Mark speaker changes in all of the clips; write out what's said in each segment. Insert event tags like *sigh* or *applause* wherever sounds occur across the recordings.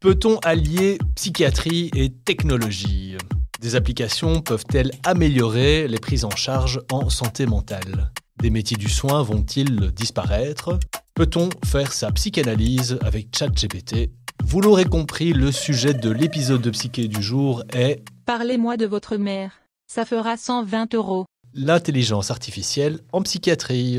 Speaker 1: Peut-on allier psychiatrie et technologie? Des applications peuvent-elles améliorer les prises en charge en santé mentale? Des métiers du soin vont-ils disparaître? Peut-on faire sa psychanalyse avec ChatGPT? Vous l'aurez compris, le sujet de l'épisode de Psyché du jour est
Speaker 2: Parlez-moi de votre mère. Ça fera 120 euros.
Speaker 1: l'intelligence artificielle en psychiatrie.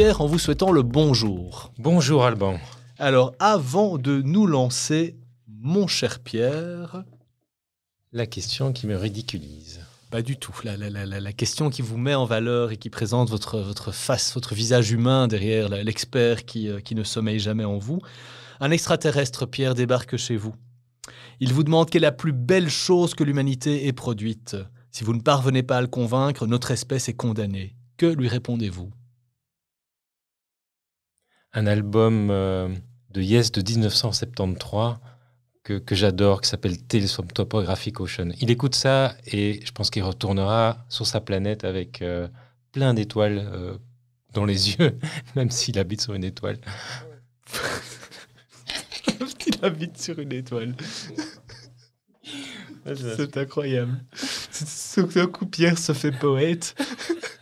Speaker 1: Pierre, en vous souhaitant le bonjour.
Speaker 3: Bonjour Alban.
Speaker 1: Alors, avant de nous lancer, mon cher Pierre,
Speaker 3: La question qui me ridiculise.
Speaker 1: pas du tout. La, la- la- la- question qui vous met en valeur et qui présente votre, votre face, votre visage humain derrière l'expert qui, euh, qui ne sommeille jamais en vous. Un extraterrestre, Pierre, débarque chez vous. Il vous demande quelle est la plus belle chose que l'humanité ait produite. Si vous ne parvenez pas à le convaincre, notre espèce est condamnée. Que lui répondez-vous?
Speaker 3: Un album euh, de Yes de 1973 que, que j'adore, qui s'appelle Tales from Topographic Ocean. Il écoute ça et je pense qu'il retournera sur sa planète avec euh, plein d'étoiles euh, dans les yeux, *laughs* même s'il habite sur une étoile.
Speaker 1: Il habite sur une étoile. *laughs* C'est incroyable. D'un coup, Pierre se fait poète.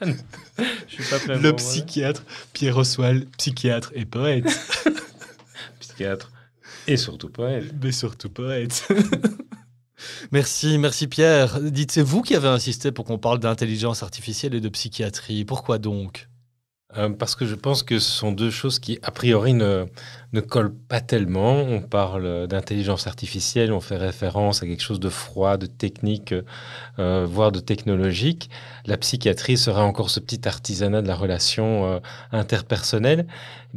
Speaker 3: Je suis pas plein
Speaker 1: Le psychiatre, Pierre Oswald, psychiatre et poète. *laughs*
Speaker 3: psychiatre et surtout poète.
Speaker 1: Mais surtout poète. *laughs* merci, merci Pierre. Dites, c'est vous qui avez insisté pour qu'on parle d'intelligence artificielle et de psychiatrie. Pourquoi donc?
Speaker 3: Euh, parce que je pense que ce sont deux choses qui, a priori, ne, ne collent pas tellement. On parle d'intelligence artificielle, on fait référence à quelque chose de froid, de technique, euh, voire de technologique. La psychiatrie sera encore ce petit artisanat de la relation euh, interpersonnelle.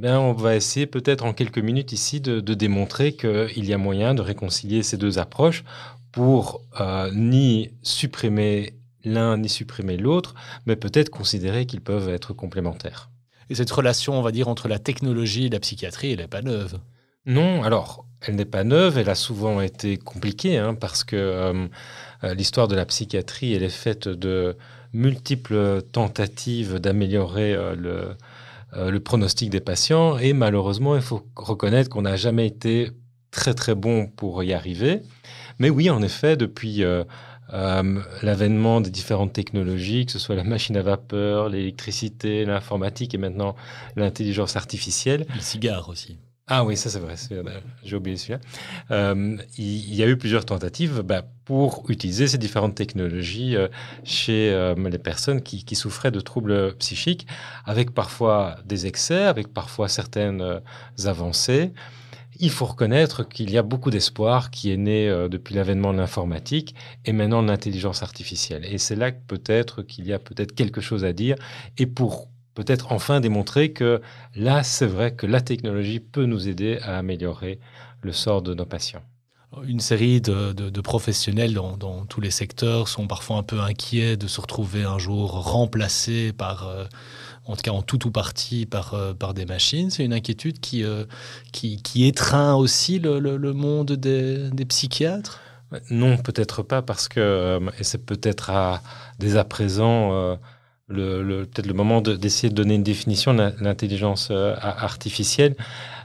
Speaker 3: Eh on va essayer peut-être en quelques minutes ici de, démontrer qu'il y a moyen de réconcilier ces deux approches pour ni supprimer l'un ni supprimer l'autre, mais peut-être considérer qu'ils peuvent être complémentaires.
Speaker 1: Et cette relation, on va dire, entre la technologie et la psychiatrie, elle n'est pas neuve.
Speaker 3: Non, alors, elle n'est pas neuve, elle a souvent été compliquée, hein, parce que euh, euh, l'histoire de la psychiatrie, elle est faite de multiples tentatives d'améliorer euh, le, euh, le pronostic des patients, et malheureusement, il faut reconnaître qu'on n'a jamais été très très bon pour y arriver. Mais oui, en effet, depuis euh, l'avènement des différentes technologies, que ce soit la machine à vapeur, l'électricité, l'informatique et maintenant l'intelligence artificielle.
Speaker 1: Le cigare aussi.
Speaker 3: Ah oui, ça c'est vrai, euh, j'ai oublié celui-là. Euh, il, y a eu plusieurs tentatives bah, pour utiliser ces différentes technologies euh, chez euh, les personnes qui, qui souffraient de troubles psychiques, avec parfois des excès, avec parfois certaines avancées. Il faut reconnaître qu'il y a beaucoup d'espoir qui est né euh, depuis l'avènement de l'informatique et maintenant de l'intelligence artificielle. Et c'est là que peut-être qu'il y a peut-être quelque chose à dire et pour peut-être enfin démontrer que là, c'est vrai que la technologie peut nous aider à améliorer le sort de nos patients.
Speaker 1: Une série de, professionnels dans, dans tous les secteurs sont parfois un peu inquiets de se retrouver un jour remplacés par, euh, en tout cas en tout ou partie, par, euh, des machines. C'est une inquiétude qui, euh, étreint aussi le, monde des, psychiatres?
Speaker 3: Non, peut-être pas, parce que, euh, et c'est peut-être dès à présent le, peut-être le moment de- d'essayer de donner une définition de l'intelligence artificielle.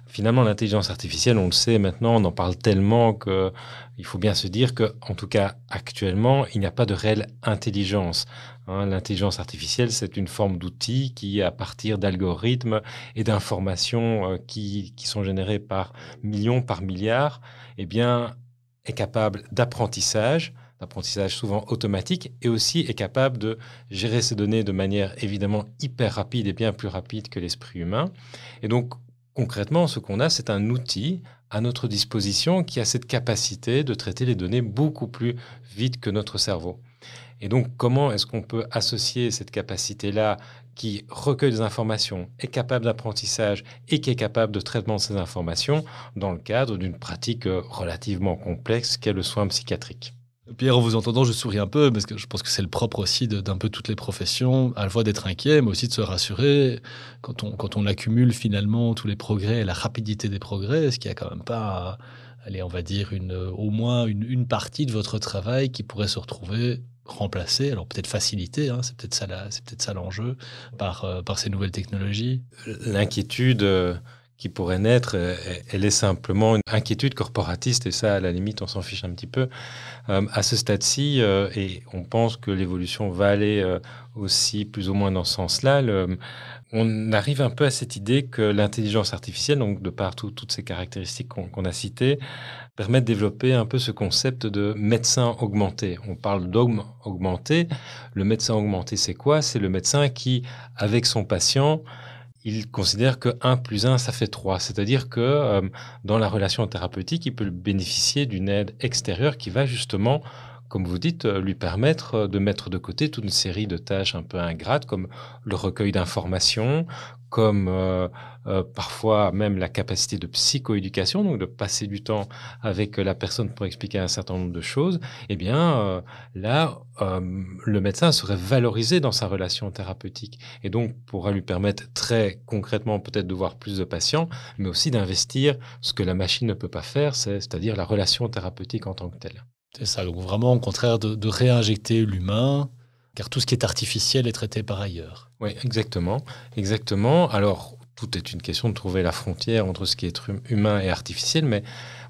Speaker 3: Finalement, l'intelligence artificielle, on le sait maintenant, on en parle tellement que il faut bien se dire que, en tout cas actuellement, il n'y a pas de réelle intelligence. hein. L'intelligence artificielle, c'est une forme d'outil qui, à partir d'algorithmes et d'informations euh, qui, qui sont générées par millions, par milliards, eh bien, est capable d'apprentissage, d'apprentissage souvent automatique, et aussi est capable de gérer ces données de manière évidemment hyper rapide et bien plus rapide que l'esprit humain. Et donc, concrètement, ce qu'on a, c'est un outil à notre disposition qui a cette capacité de traiter les données beaucoup plus vite que notre cerveau. Et donc, comment est-ce qu'on peut associer cette capacité-là qui recueille des informations, est capable d'apprentissage et qui est capable de traitement de ces informations dans le cadre d'une pratique euh, relativement complexe qu'est le soin psychiatrique?
Speaker 1: Pierre, en vous entendant, je souris un peu, parce que je pense que c'est le propre aussi d'un peu toutes les professions, à la fois d'être inquiet, mais aussi de se rassurer. Quand on, quand on accumule finalement tous les progrès et la rapidité des progrès, est-ce qu'il n'y a quand même pas, allez, on va dire, une, au moins une, une partie de votre travail qui pourrait se retrouver remplacée, alors peut-être facilitée, hein, c'est peut-être ça, c'est peut-être ça l'enjeu, par, euh, par ces nouvelles technologies?
Speaker 3: L'inquiétude euh, qui pourrait naître, euh, elle est simplement une inquiétude corporatiste, et ça, à la limite, on s'en fiche un petit peu. Euh, à ce stade-ci, euh, et on pense que l'évolution va aller aussi plus ou moins dans ce sens-là, on arrive un peu à cette idée que l'intelligence artificielle, donc de par toutes ces caractéristiques qu'on a citées, permet de développer un peu ce concept de médecin augmenté. On parle d'homme augmenté. Le médecin augmenté, c'est quoi? C'est le médecin qui, avec son patient, il considère que 1 plus 1, ça fait 3. C'est-à-dire que euh, dans la relation thérapeutique, il peut bénéficier d'une aide extérieure qui va justement, comme vous dites, euh, lui permettre euh, de mettre de côté toute une série de tâches un peu ingrates, comme le recueil d'informations, comme euh, euh, parfois même la capacité de psychoéducation, donc de passer du temps avec la personne pour expliquer un certain nombre de choses, eh bien euh, là, le médecin serait valorisé dans sa relation thérapeutique et donc pourra lui permettre très concrètement peut-être de voir plus de patients, mais aussi d'investir ce que la machine ne peut pas faire, c'est-à-dire la relation thérapeutique en tant que telle.
Speaker 1: C'est ça, donc vraiment au contraire de, de réinjecter l'humain car tout ce qui est artificiel est traité par ailleurs.
Speaker 3: Oui, exactement. Exactement. Alors, tout est une question de trouver la frontière entre ce qui est hum, humain et artificiel, mais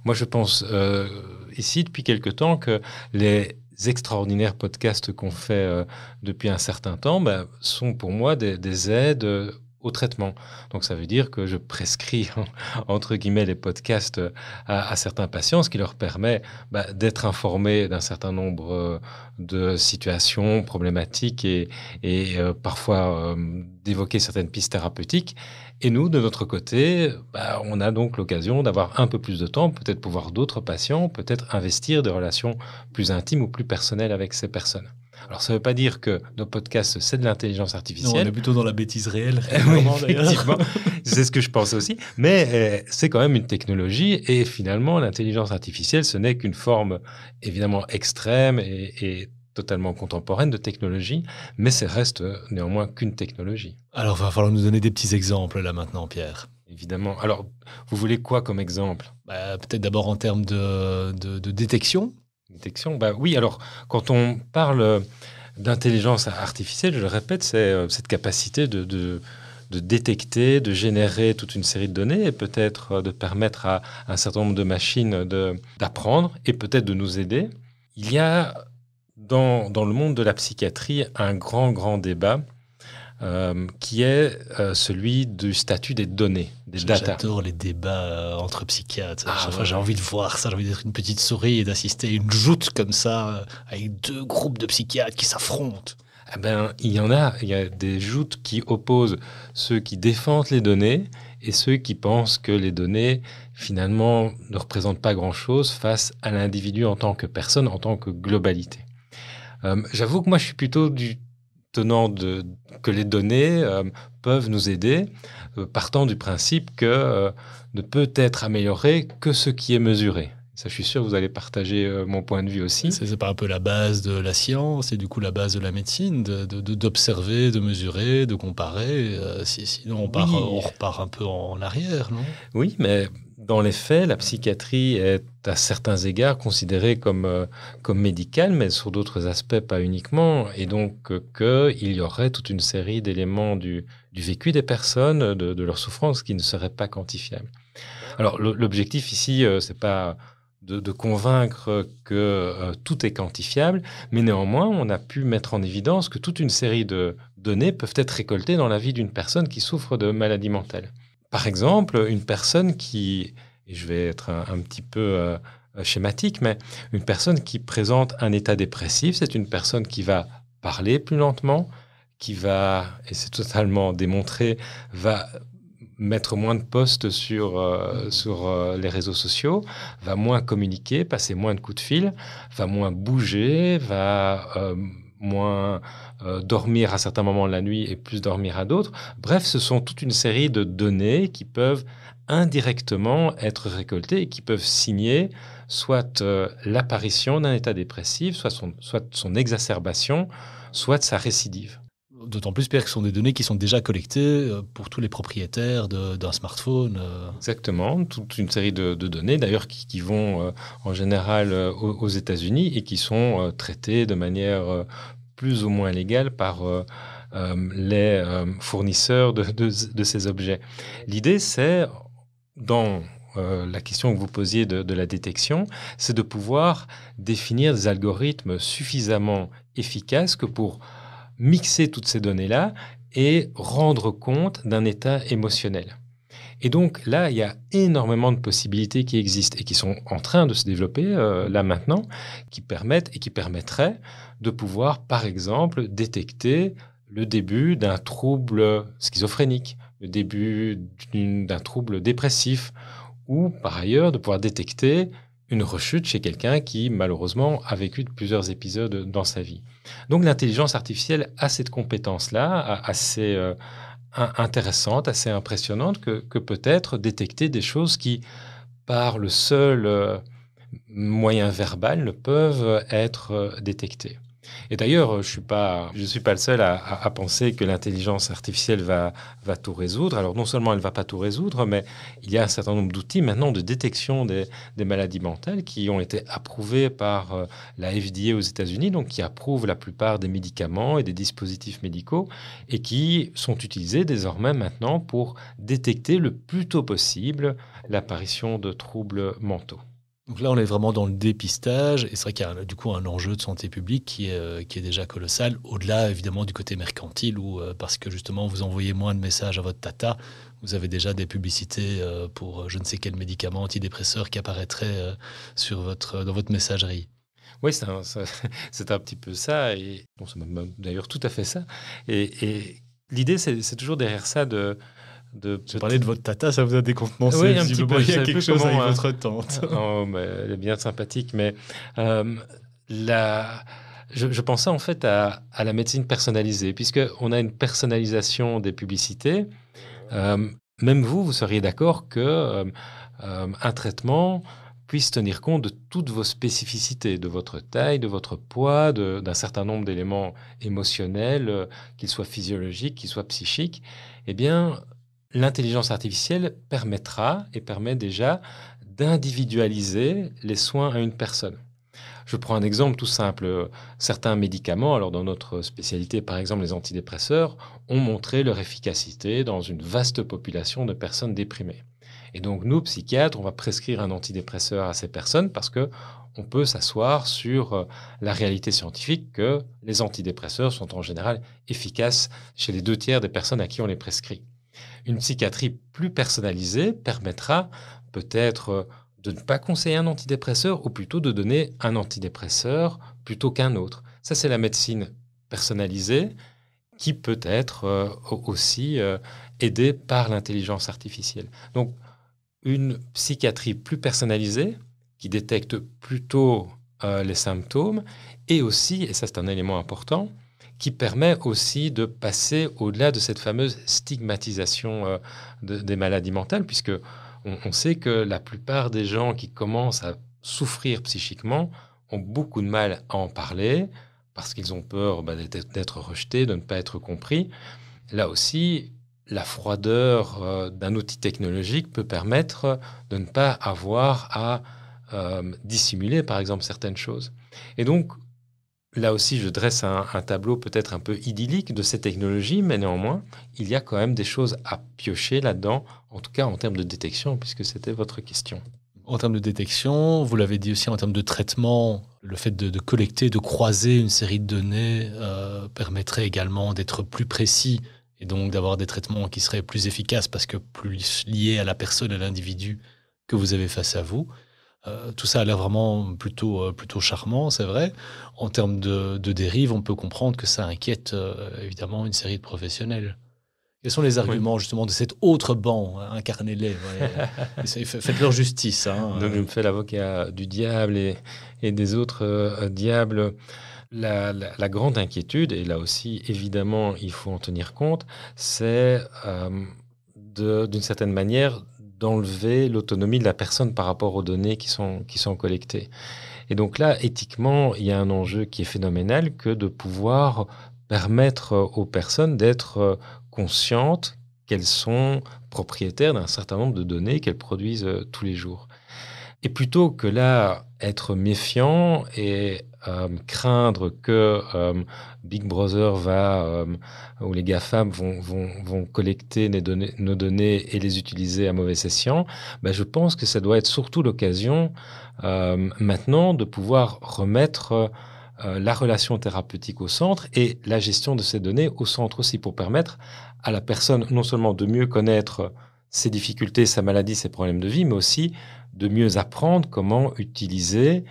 Speaker 3: moi je pense euh, ici depuis quelque temps que les extraordinaires podcasts qu'on fait euh, depuis un certain temps ben, sont pour moi des, des aides au traitement. Donc ça veut dire que je prescris *laughs* entre guillemets les podcasts à, certains patients, ce qui leur permet bah, d'être informés d'un certain nombre euh, de situations problématiques et, euh, parfois euh, d'évoquer certaines pistes thérapeutiques. Et nous, de notre côté, bah, on a donc l'occasion d'avoir un peu plus de temps, peut-être pour voir d'autres patients, peut-être investir des relations plus intimes ou plus personnelles avec ces personnes. Alors, ça ne veut pas dire que nos podcasts, c'est de l'intelligence artificielle. Non,
Speaker 1: on est plutôt dans la bêtise réelle. *laughs*
Speaker 3: effectivement. c'est ce que je pense aussi. Mais euh, c'est quand même une technologie. Et finalement, l'intelligence artificielle, ce n'est qu'une forme évidemment extrême et, totalement contemporaine de technologie, mais ça reste néanmoins qu'une technologie.
Speaker 1: Alors, il va falloir nous donner des petits exemples là maintenant, Pierre.
Speaker 3: Évidemment. Alors, vous voulez quoi comme exemple?
Speaker 1: Bah, Peut-être d'abord en termes de, de détection
Speaker 3: Détection, bah oui. Alors, quand on parle d'intelligence artificielle, je le répète, c'est euh, cette capacité de, détecter, de générer toute une série de données et peut-être euh, de permettre à un certain nombre de machines d'apprendre et peut-être de nous aider. Il y a dans, le monde de la psychiatrie un grand, grand débat euh, qui est euh, celui du statut des données, des data.
Speaker 1: J'adore les débats euh, entre psychiatres. Ah, J'ai envie de voir ça, j'ai envie d'être une petite souris et d'assister à une joute comme ça, avec deux groupes de psychiatres qui s'affrontent.
Speaker 3: Eh ben, il y en a. Il y a des joutes qui opposent ceux qui défendent les données et ceux qui pensent que les données, finalement, ne représentent pas grand-chose face à l'individu en tant que personne, en tant que globalité. J'avoue que moi, je suis plutôt du tenant de, que les données euh, peuvent nous aider, euh, partant du principe que euh, ne peut être amélioré que ce qui est mesuré. Ça, je suis sûr que vous allez partager mon point de vue aussi.
Speaker 1: C'est pas un peu la base de la science et du coup la base de la médecine, d'observer, de, de, mesurer, de comparer. sinon, on, part, on repart un peu en arrière, non?
Speaker 3: Oui, mais dans les faits, la psychiatrie est à certains égards considérée comme, euh, comme médicale, mais sur d'autres aspects pas uniquement, et donc euh, qu'il y aurait toute une série d'éléments du, du, vécu des personnes, de, leur souffrance, qui ne seraient pas quantifiables. Alors l'objectif ici, euh, c'est pas de, de, convaincre que tout est quantifiable, mais néanmoins, on a pu mettre en évidence que toute une série de données peuvent être récoltées dans la vie d'une personne qui souffre de maladie mentale. Par exemple, une personne qui, et je vais être un, petit peu euh, schématique, mais une personne qui présente un état dépressif, c'est une personne qui va parler plus lentement, qui va, et c'est totalement démontré, va mettre moins de posts sur, euh, sur euh, les réseaux sociaux, va moins communiquer, passer moins de coups de fil, va moins bouger, va moins euh, dormir à certains moments de la nuit et plus dormir à d'autres. Bref, ce sont toute une série de données qui peuvent indirectement être récoltées et qui peuvent signer soit euh, l'apparition d'un état dépressif, soit son, soit son exacerbation, soit sa récidive.
Speaker 1: D'autant plus, Pierre, que ce sont des données qui sont déjà collectées euh, pour tous les propriétaires d'un smartphone. Euh.
Speaker 3: Exactement, toute une série de, données, d'ailleurs, qui, vont en général aux, États-Unis et qui sont traitées de manière plus ou moins légale par les fournisseurs de, de, ces objets. L'idée, c'est, dans euh, la question que vous posiez de, la détection, c'est de pouvoir définir des algorithmes suffisamment efficaces que pour mixer toutes ces données-là et rendre compte d'un état émotionnel. Et donc là, il y a énormément de possibilités qui existent et qui sont en train de se développer euh, là maintenant, qui permettent et qui permettraient de pouvoir, par exemple, détecter le début d'un trouble schizophrénique, le début d'un trouble dépressif ou par ailleurs de pouvoir détecter une rechute chez quelqu'un qui malheureusement a vécu plusieurs épisodes dans sa vie. Donc l'intelligence artificielle a cette compétence-là, assez euh, intéressante, assez impressionnante, que, peut-être détecter des choses qui, par le seul euh, moyen verbal, ne peuvent être euh, détectées. Et d'ailleurs, je ne suis pas le seul à, penser que l'intelligence artificielle va, va tout résoudre. Alors non seulement elle va pas tout résoudre, mais il y a un certain nombre d'outils maintenant de détection des, maladies mentales qui ont été approuvés par euh, la FDA aux États-Unis, donc qui approuvent la plupart des médicaments et des dispositifs médicaux et qui sont utilisés désormais maintenant pour détecter le plus tôt possible l'apparition de troubles mentaux.
Speaker 1: Donc là, on est vraiment dans le dépistage, et c'est vrai qu'il y a du coup un enjeu de santé publique qui est, euh, qui est déjà colossal, au-delà évidemment du côté mercantile, où euh, parce que justement vous envoyez moins de messages à votre tata, vous avez déjà des publicités euh, pour je ne sais quel médicament antidépresseur qui apparaîtrait sur votre, dans votre messagerie.
Speaker 3: Oui, c'est un, *laughs* un, petit peu ça, et bon, c'est d'ailleurs tout à fait ça. Et, et l'idée, c'est toujours derrière ça de
Speaker 1: de parler de votre tata, ça vous a décontenancé. Oui, un petit peu. Il y a quelque chose avec euh, votre tante.
Speaker 3: oh, mais elle est bien sympathique, mais euh, la... je, pensais en fait à, à la médecine personnalisée, puisqu'on a une personnalisation des publicités. Euh, même vous, vous seriez d'accord que un traitement puisse tenir compte de toutes vos spécificités, de votre taille, de votre poids, d'un certain nombre d'éléments émotionnels, qu'ils soient physiologiques, qu'ils soient psychiques. Eh bien, l'intelligence artificielle permettra et permet déjà d'individualiser les soins à une personne. Je prends un exemple tout simple. Certains médicaments, alors dans notre spécialité par exemple les antidépresseurs, ont montré leur efficacité dans une vaste population de personnes déprimées. Et donc nous, psychiatres, on va prescrire un antidépresseur à ces personnes parce que on peut s'asseoir sur la réalité scientifique que les antidépresseurs sont en général efficaces chez les deux tiers des personnes à qui on les prescrit. Une psychiatrie plus personnalisée permettra peut-être de ne pas conseiller un antidépresseur ou plutôt de donner un antidépresseur plutôt qu'un autre. Ça, c'est la médecine personnalisée qui peut être euh, aussi euh, aidée par l'intelligence artificielle. Donc, une psychiatrie plus personnalisée qui détecte plutôt euh, les symptômes et aussi, et ça c'est un élément important, qui permet aussi de passer au-delà de cette fameuse stigmatisation euh, des maladies mentales, puisque on, sait que la plupart des gens qui commencent à souffrir psychiquement ont beaucoup de mal à en parler parce qu'ils ont peur bah, d'être rejetés, de ne pas être compris. Là aussi, la froideur euh, d'un outil technologique peut permettre de ne pas avoir à euh, dissimuler, par exemple, certaines choses. Et donc, Là aussi, je dresse un, tableau peut-être un peu idyllique de ces technologies, mais néanmoins, il y a quand même des choses à piocher là-dedans, en tout cas en termes de détection, puisque c'était votre question.
Speaker 1: En termes de détection, vous l'avez dit aussi en termes de traitement, le fait de, collecter, de croiser une série de données euh, permettrait également d'être plus précis et donc d'avoir des traitements qui seraient plus efficaces parce que plus liés à la personne, à l'individu que vous avez face à vous. Euh, tout ça a l'air vraiment plutôt, euh, plutôt charmant, c'est vrai. En termes de, de dérive, on peut comprendre que ça inquiète euh, évidemment une série de professionnels. Quels sont les arguments justement de cet autre banc hein, Incarnez-les. *laughs* Faites leur justice. Hein.
Speaker 3: Donc je me fais l'avocat du diable et, et des autres diables. La, grande inquiétude, et là aussi évidemment il faut en tenir compte, c'est d'une certaine manière d'enlever l'autonomie de la personne par rapport aux données qui sont, qui sont collectées. Et donc là, éthiquement, il y a un enjeu qui est phénoménal que de pouvoir permettre aux personnes d'être conscientes qu'elles sont propriétaires d'un certain nombre de données qu'elles produisent euh, tous les jours. Et plutôt que là, être méfiant et euh, craindre que euh, Big Brother va, ou les GAFAM vont, vont, vont collecter nos données, nos données, et les utiliser à mauvais escient, ben je pense que ça doit être surtout l'occasion maintenant de pouvoir remettre la relation thérapeutique au centre et la gestion de ces données au centre aussi pour permettre à la personne non seulement de mieux connaître ses difficultés, sa maladie, ses problèmes de vie, mais aussi de mieux apprendre comment utiliser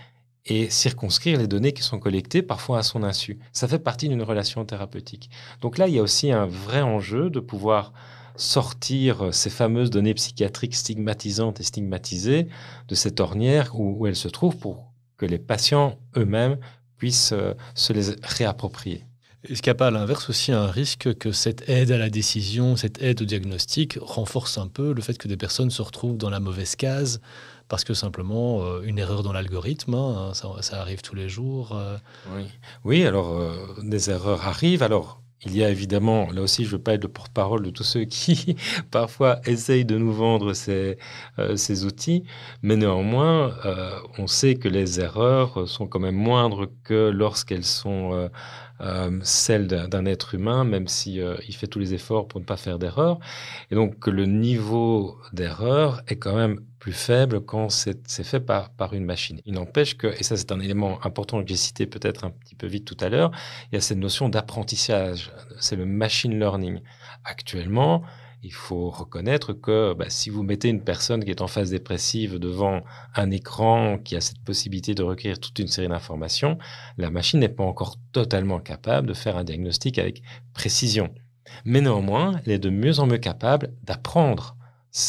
Speaker 3: et circonscrire les données qui sont collectées, parfois à son insu. Ça fait partie d'une relation thérapeutique. Donc là, il y a aussi un vrai enjeu de pouvoir sortir ces fameuses données psychiatriques stigmatisantes et stigmatisées de cette ornière où, où elles se trouvent pour que les patients eux-mêmes puissent euh, se les réapproprier.
Speaker 1: Est-ce qu'il n'y a pas à l'inverse aussi un risque que cette aide à la décision, cette aide au diagnostic renforce un peu le fait que des personnes se retrouvent dans la mauvaise case parce que simplement euh, une erreur dans l'algorithme, hein, ça, arrive tous les jours. Euh.
Speaker 3: Oui. oui, alors euh, des erreurs arrivent. Alors il y a évidemment, là aussi je ne veux pas être le porte-parole de tous ceux *laughs* qui parfois essayent de nous vendre ces, ces outils, mais néanmoins on sait que les erreurs sont quand même moindres que lorsqu'elles sont euh, celle d'un être humain, même si euh, il fait tous les efforts pour ne pas faire d'erreur. Et donc le niveau d'erreur est quand même plus faible quand c'est fait par, par une machine. Il n'empêche que, et ça c'est un élément important que j'ai cité peut-être un petit peu vite tout à l'heure, il y a cette notion d'apprentissage, c'est le machine learning. Actuellement, il faut reconnaître que bah, si vous mettez une personne qui est en phase dépressive devant un écran qui a cette possibilité de recueillir toute une série d'informations, la machine n'est pas encore totalement capable de faire un diagnostic avec précision. Mais néanmoins, elle est de mieux en mieux capable d'apprendre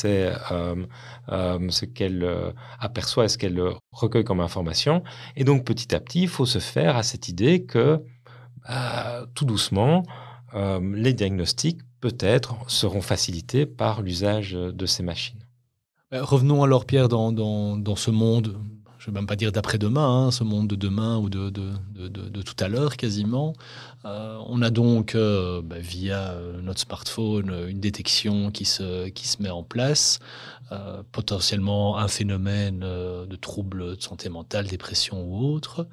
Speaker 3: euh, euh, ce qu'elle euh, aperçoit et ce qu'elle recueille comme information. Et donc petit à petit, il faut se faire à cette idée que bah, tout doucement, les diagnostics peut-être seront facilités par l'usage de ces machines.
Speaker 1: Euh, revenons alors, Pierre, dans, ce monde, je ne vais même pas dire d'après-demain, hein, ce monde de demain ou de, tout à l'heure quasiment. Euh, on a donc, euh, bah, via notre smartphone, une détection qui se, qui se met en place, potentiellement un phénomène de troubles de santé mentale, dépression ou autre.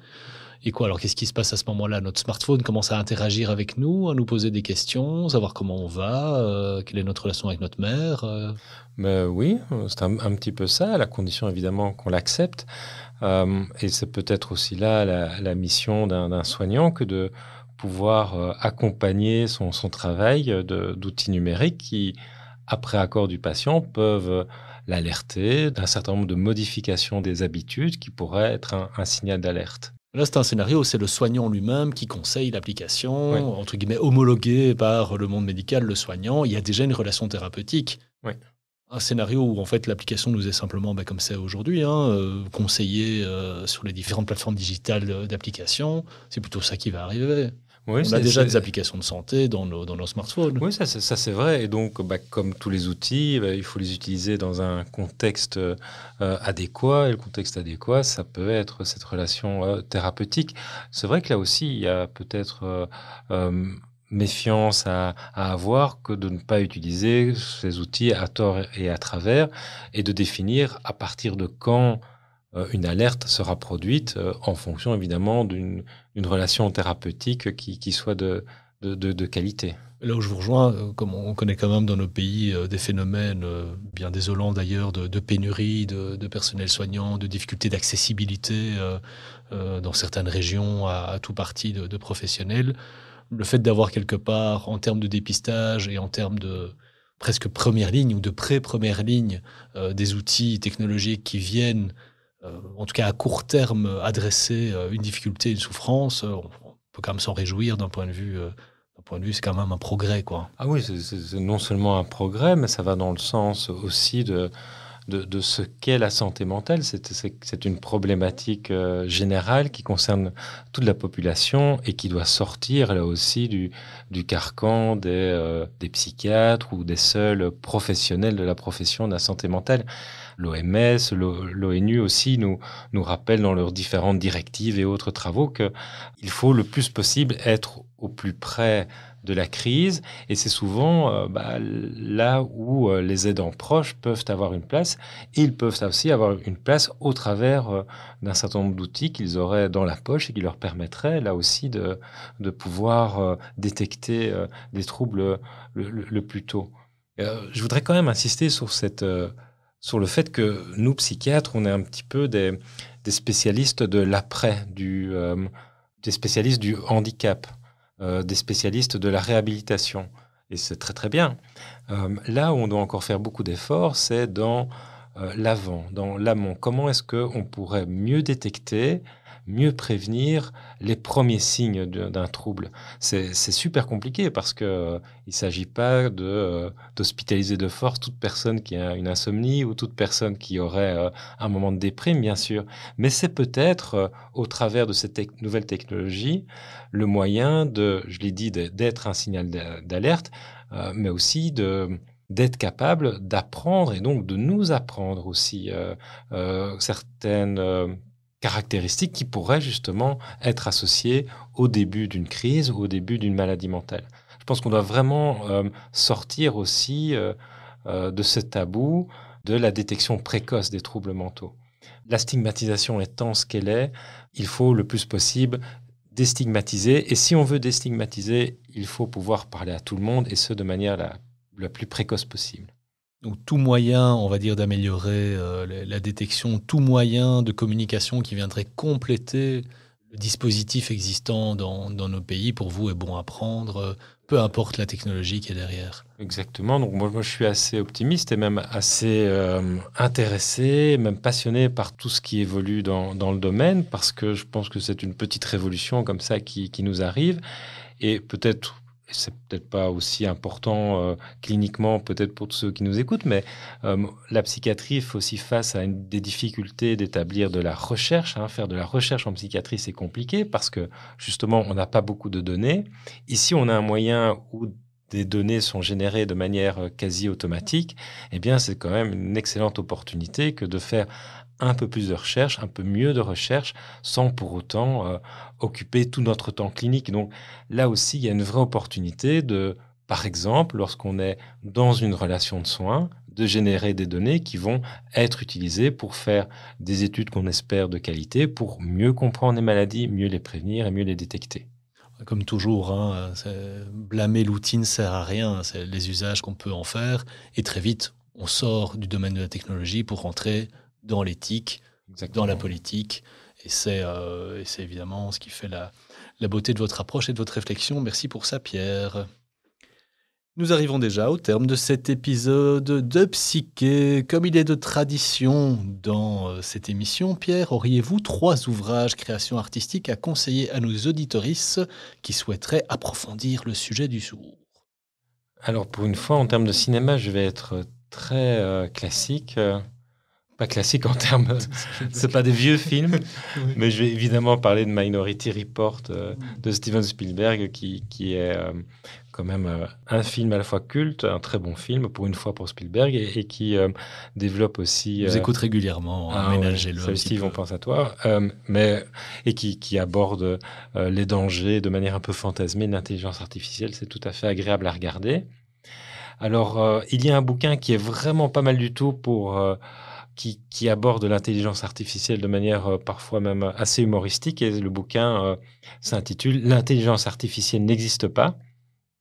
Speaker 1: Et quoi Alors, qu'est-ce qui se passe à ce moment-là? Notre smartphone commence à interagir avec nous, à nous poser des questions, savoir comment on va, euh, quelle est notre relation avec notre mère. Euh?
Speaker 3: Ben oui, c'est un, petit peu ça, à la condition évidemment qu'on l'accepte. Euh, et c'est peut-être aussi là la, mission d'un soignant que de pouvoir accompagner son, son travail d'outils numériques qui, après accord du patient, peuvent l'alerter d'un certain nombre de modifications des habitudes qui pourraient être un signal d'alerte.
Speaker 1: Là, c'est un scénario où c'est le soignant lui-même qui conseille l'application, entre guillemets homologuée par le monde médical, le soignant. Il y a déjà une relation thérapeutique. Un scénario où en fait l'application nous est simplement, bah, comme c'est aujourd'hui, hein, euh, conseillée euh, sur les différentes plateformes digitales d'application. C'est plutôt ça qui va arriver on a déjà des applications de santé dans nos, dans nos smartphones.
Speaker 3: Oui, ça, ça c'est vrai. Et donc, bah, comme tous les outils, bah, il faut les utiliser dans un contexte euh, adéquat. Et le contexte adéquat, ça peut être cette relation euh, thérapeutique. C'est vrai que là aussi, il y a peut-être euh, méfiance à, à, avoir que de ne pas utiliser ces outils à tort et à travers et de définir à partir de quand une alerte sera produite euh, en fonction évidemment d'une relation thérapeutique qui, soit de, qualité.
Speaker 1: Là où je vous rejoins, euh, comme on connaît quand même dans nos pays des phénomènes bien désolants d'ailleurs de, pénurie de, personnel soignant, de difficultés d'accessibilité dans certaines régions à, tout parti de, professionnels, le fait d'avoir quelque part en termes de dépistage et en termes de presque première ligne ou de pré-première ligne des outils technologiques qui viennent euh, en tout cas à court terme, adresser euh, une difficulté, une souffrance, euh, on peut quand même s'en réjouir d'un point de vue point de vue, c'est quand même un progrès. Quoi.
Speaker 3: Ah oui, c'est non seulement un progrès, mais ça va dans le sens aussi de, de, ce qu'est la santé mentale. C'est une problématique euh, générale qui concerne toute la population et qui doit sortir là aussi du, du carcan des, euh, des psychiatres ou des seuls professionnels de la profession de la santé mentale. L'OMS, l'ONU aussi nous, nous rappellent dans leurs différentes directives et autres travaux qu'il faut le plus possible être au plus près de la crise. Et c'est souvent euh, bah, là où euh, les aidants proches peuvent avoir une place. ils peuvent aussi avoir une place au travers euh, d'un certain nombre d'outils qu'ils auraient dans la poche et qui leur permettraient là aussi de, de pouvoir détecter des troubles le, plus tôt. je voudrais quand même insister sur, cette, sur le fait que nous, psychiatres, on est un petit peu des, spécialistes de l'après, du, des spécialistes du handicap. Euh, des spécialistes de la réhabilitation. Et c'est très très bien. Euh, là où on doit encore faire beaucoup d'efforts, c'est dans euh, l'avant, dans l'amont. Comment est-ce qu'on pourrait mieux détecter mieux prévenir les premiers signes d'un trouble. C'est super compliqué parce qu'il euh, il s'agit pas euh, d'hospitaliser de, force toute personne qui a une insomnie ou toute personne qui aurait euh, un moment de déprime, bien sûr. Mais c'est peut-être, au travers de cette nouvelle technologie, le moyen de, je l'ai dit, d'être un signal d'alerte, mais aussi de d'être capable d'apprendre et donc de nous apprendre aussi certaines caractéristiques qui pourraient justement être associées au début d'une crise ou au début d'une maladie mentale. Je pense qu'on doit vraiment euh, sortir aussi euh, euh, de ce tabou de la détection précoce des troubles mentaux. La stigmatisation étant ce qu'elle est, il faut le plus possible déstigmatiser. Et si on veut déstigmatiser, il faut pouvoir parler à tout le monde et ce de manière la plus précoce possible.
Speaker 1: Donc tout moyen, on va dire, d'améliorer euh, la détection, tout moyen de communication qui viendrait compléter le dispositif existant dans, nos pays, pour vous, est bon à prendre, peu importe la technologie qui est derrière.
Speaker 3: Exactement. Donc moi, je suis assez optimiste et même assez euh, intéressé, même passionné par tout ce qui évolue dans, le domaine, parce que je pense que c'est une petite révolution comme ça qui, qui nous arrive. Et peut-être c'est peut-être pas aussi important euh, cliniquement, peut-être pour ceux qui nous écoutent, mais euh, la psychiatrie fait aussi face à des difficultés d'établir de la recherche. Hein. Faire de la recherche en psychiatrie, c'est compliqué parce que justement, on n'a pas beaucoup de données. Ici, on a un moyen où des données sont générées de manière euh, quasi automatique, eh bien, c'est quand même une excellente opportunité que de faire un peu plus de recherche, un peu mieux de recherche, sans pour autant euh, occuper tout notre temps clinique. Donc là aussi, il y a une vraie opportunité de, par exemple, lorsqu'on est dans une relation de soins, de générer des données qui vont être utilisées pour faire des études qu'on espère de qualité, pour mieux comprendre les maladies, mieux les prévenir et mieux les détecter.
Speaker 1: Comme toujours, hein, blâmer l'outil ne sert à rien, c'est les usages qu'on peut en faire, et très vite, on sort du domaine de la technologie pour rentrer dans l'éthique, dans la politique. Et c'est euh, évidemment ce qui fait la, la beauté de votre approche et de votre réflexion. Merci pour ça, Pierre. Nous arrivons déjà au terme de cet épisode de Psyché. Comme il est de tradition dans euh, cette émission, Pierre, auriez-vous trois ouvrages création artistique à conseiller à nos auditoristes qui souhaiteraient approfondir le sujet du jour?
Speaker 3: Alors, pour une fois, en termes de cinéma, je vais être très euh, classique pas classique en termes. *laughs* c'est pas des vieux films, mais je vais évidemment parler de Minority Report euh, de Steven Spielberg, qui, qui est euh, quand même euh, un film à la fois culte, un très bon film pour une fois pour Spielberg, et, qui développe aussi.
Speaker 1: Vous écoute régulièrement, ah, aménagez-le.
Speaker 3: Steve, on pense à toi, mais et qui, qui aborde les dangers de manière un peu fantasmée de l'intelligence artificielle. C'est tout à fait agréable à regarder. Alors, il y a un bouquin qui est vraiment pas mal du tout pour qui, aborde l'intelligence artificielle de manière euh, parfois même assez humoristique. Et le bouquin euh, s'intitule L'intelligence artificielle n'existe pas.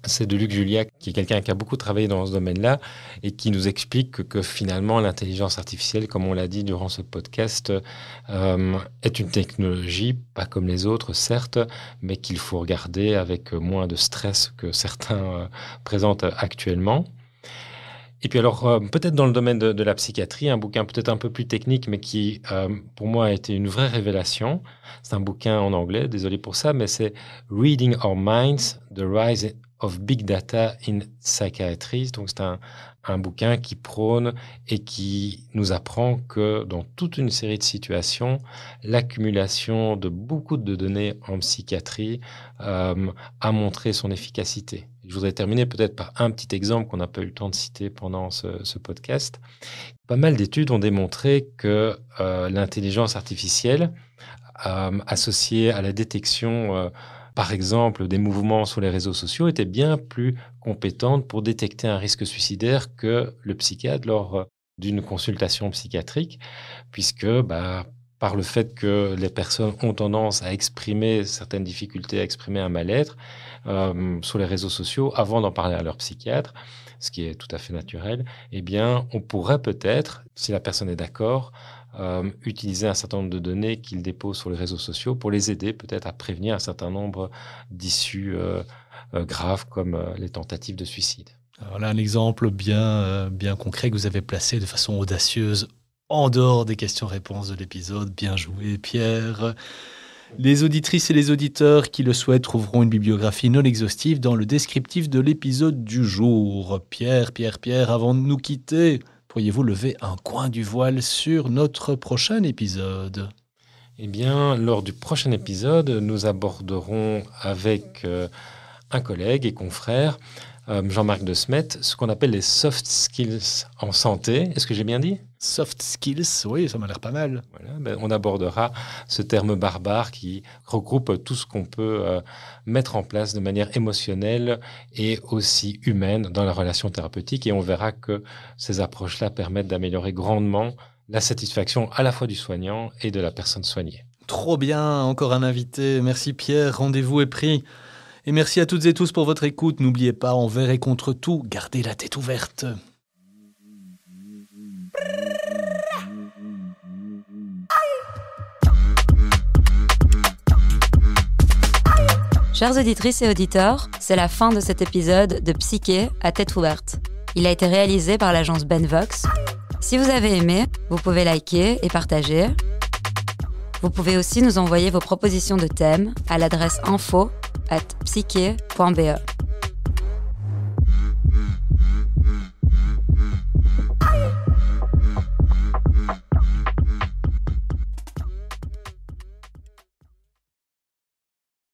Speaker 3: C'est de Luc Julia, qui est quelqu'un qui a beaucoup travaillé dans ce domaine-là et qui nous explique que, finalement l'intelligence artificielle, comme on l'a dit durant ce podcast, euh, est une technologie, pas comme les autres certes, mais qu'il faut regarder avec moins de stress que certains présentent actuellement. Et puis alors, euh, peut-être dans le domaine de, la psychiatrie, un bouquin peut-être un peu plus technique, mais qui, euh, pour moi, a été une vraie révélation. C'est un bouquin en anglais, désolé pour ça, mais c'est Reading Our Minds, The Rise of Big Data in Psychiatry. Donc, c'est un, un bouquin qui prône et qui nous apprend que dans toute une série de situations, l'accumulation de beaucoup de données en psychiatrie euh, a montré son efficacité. Je voudrais terminer peut-être par un petit exemple qu'on n'a pas eu le temps de citer pendant ce, podcast. Pas mal d'études ont démontré que euh, l'intelligence artificielle euh, associée à la détection par exemple, des mouvements sur les réseaux sociaux étaient bien plus compétentes pour détecter un risque suicidaire que le psychiatre lors euh, d'une consultation psychiatrique, puisque bah, par le fait que les personnes ont tendance à exprimer certaines difficultés, à exprimer un mal-être euh, sur les réseaux sociaux avant d'en parler à leur psychiatre, ce qui est tout à fait naturel, eh bien, on pourrait peut-être, si la personne est d'accord, euh, utiliser un certain nombre de données qu'ils déposent sur les réseaux sociaux pour les aider peut-être à prévenir un certain nombre d'issues euh, euh, graves comme les tentatives de suicide.
Speaker 1: Voilà un exemple bien, bien concret que vous avez placé de façon audacieuse en dehors des questions-réponses de l'épisode. Bien joué, Pierre. Les auditrices et les auditeurs qui le souhaitent trouveront une bibliographie non exhaustive dans le descriptif de l'épisode du jour. Pierre, Pierre, Pierre, avant de nous quitter, pourriez-vous lever un coin du voile sur notre prochain épisode?
Speaker 3: Eh bien, lors du prochain épisode, nous aborderons avec euh, un collègue et confrère, Jean-Marc de Smet, ce qu'on appelle les soft skills en santé. Est-ce que j'ai bien dit?
Speaker 1: Soft skills, oui, ça m'a l'air pas mal.
Speaker 3: Ben, on abordera ce terme barbare qui regroupe tout ce qu'on peut euh, mettre en place de manière émotionnelle et aussi humaine dans la relation thérapeutique. Et on verra que ces approches-là permettent d'améliorer grandement la satisfaction à la fois du soignant et de la personne soignée.
Speaker 1: Trop bien, encore un invité. Merci Pierre, rendez-vous est pris. Et merci à toutes et tous pour votre écoute. N'oubliez pas, envers et contre tout, gardez la tête ouverte.
Speaker 4: Chers auditrices et auditeurs, c'est la fin de cet épisode de Psyché à tête ouverte. Il a été réalisé par l'agence Benvox. Si vous avez aimé, vous pouvez liker et partager. Vous pouvez aussi nous envoyer vos propositions de thèmes à l'adresse info at psyché.be.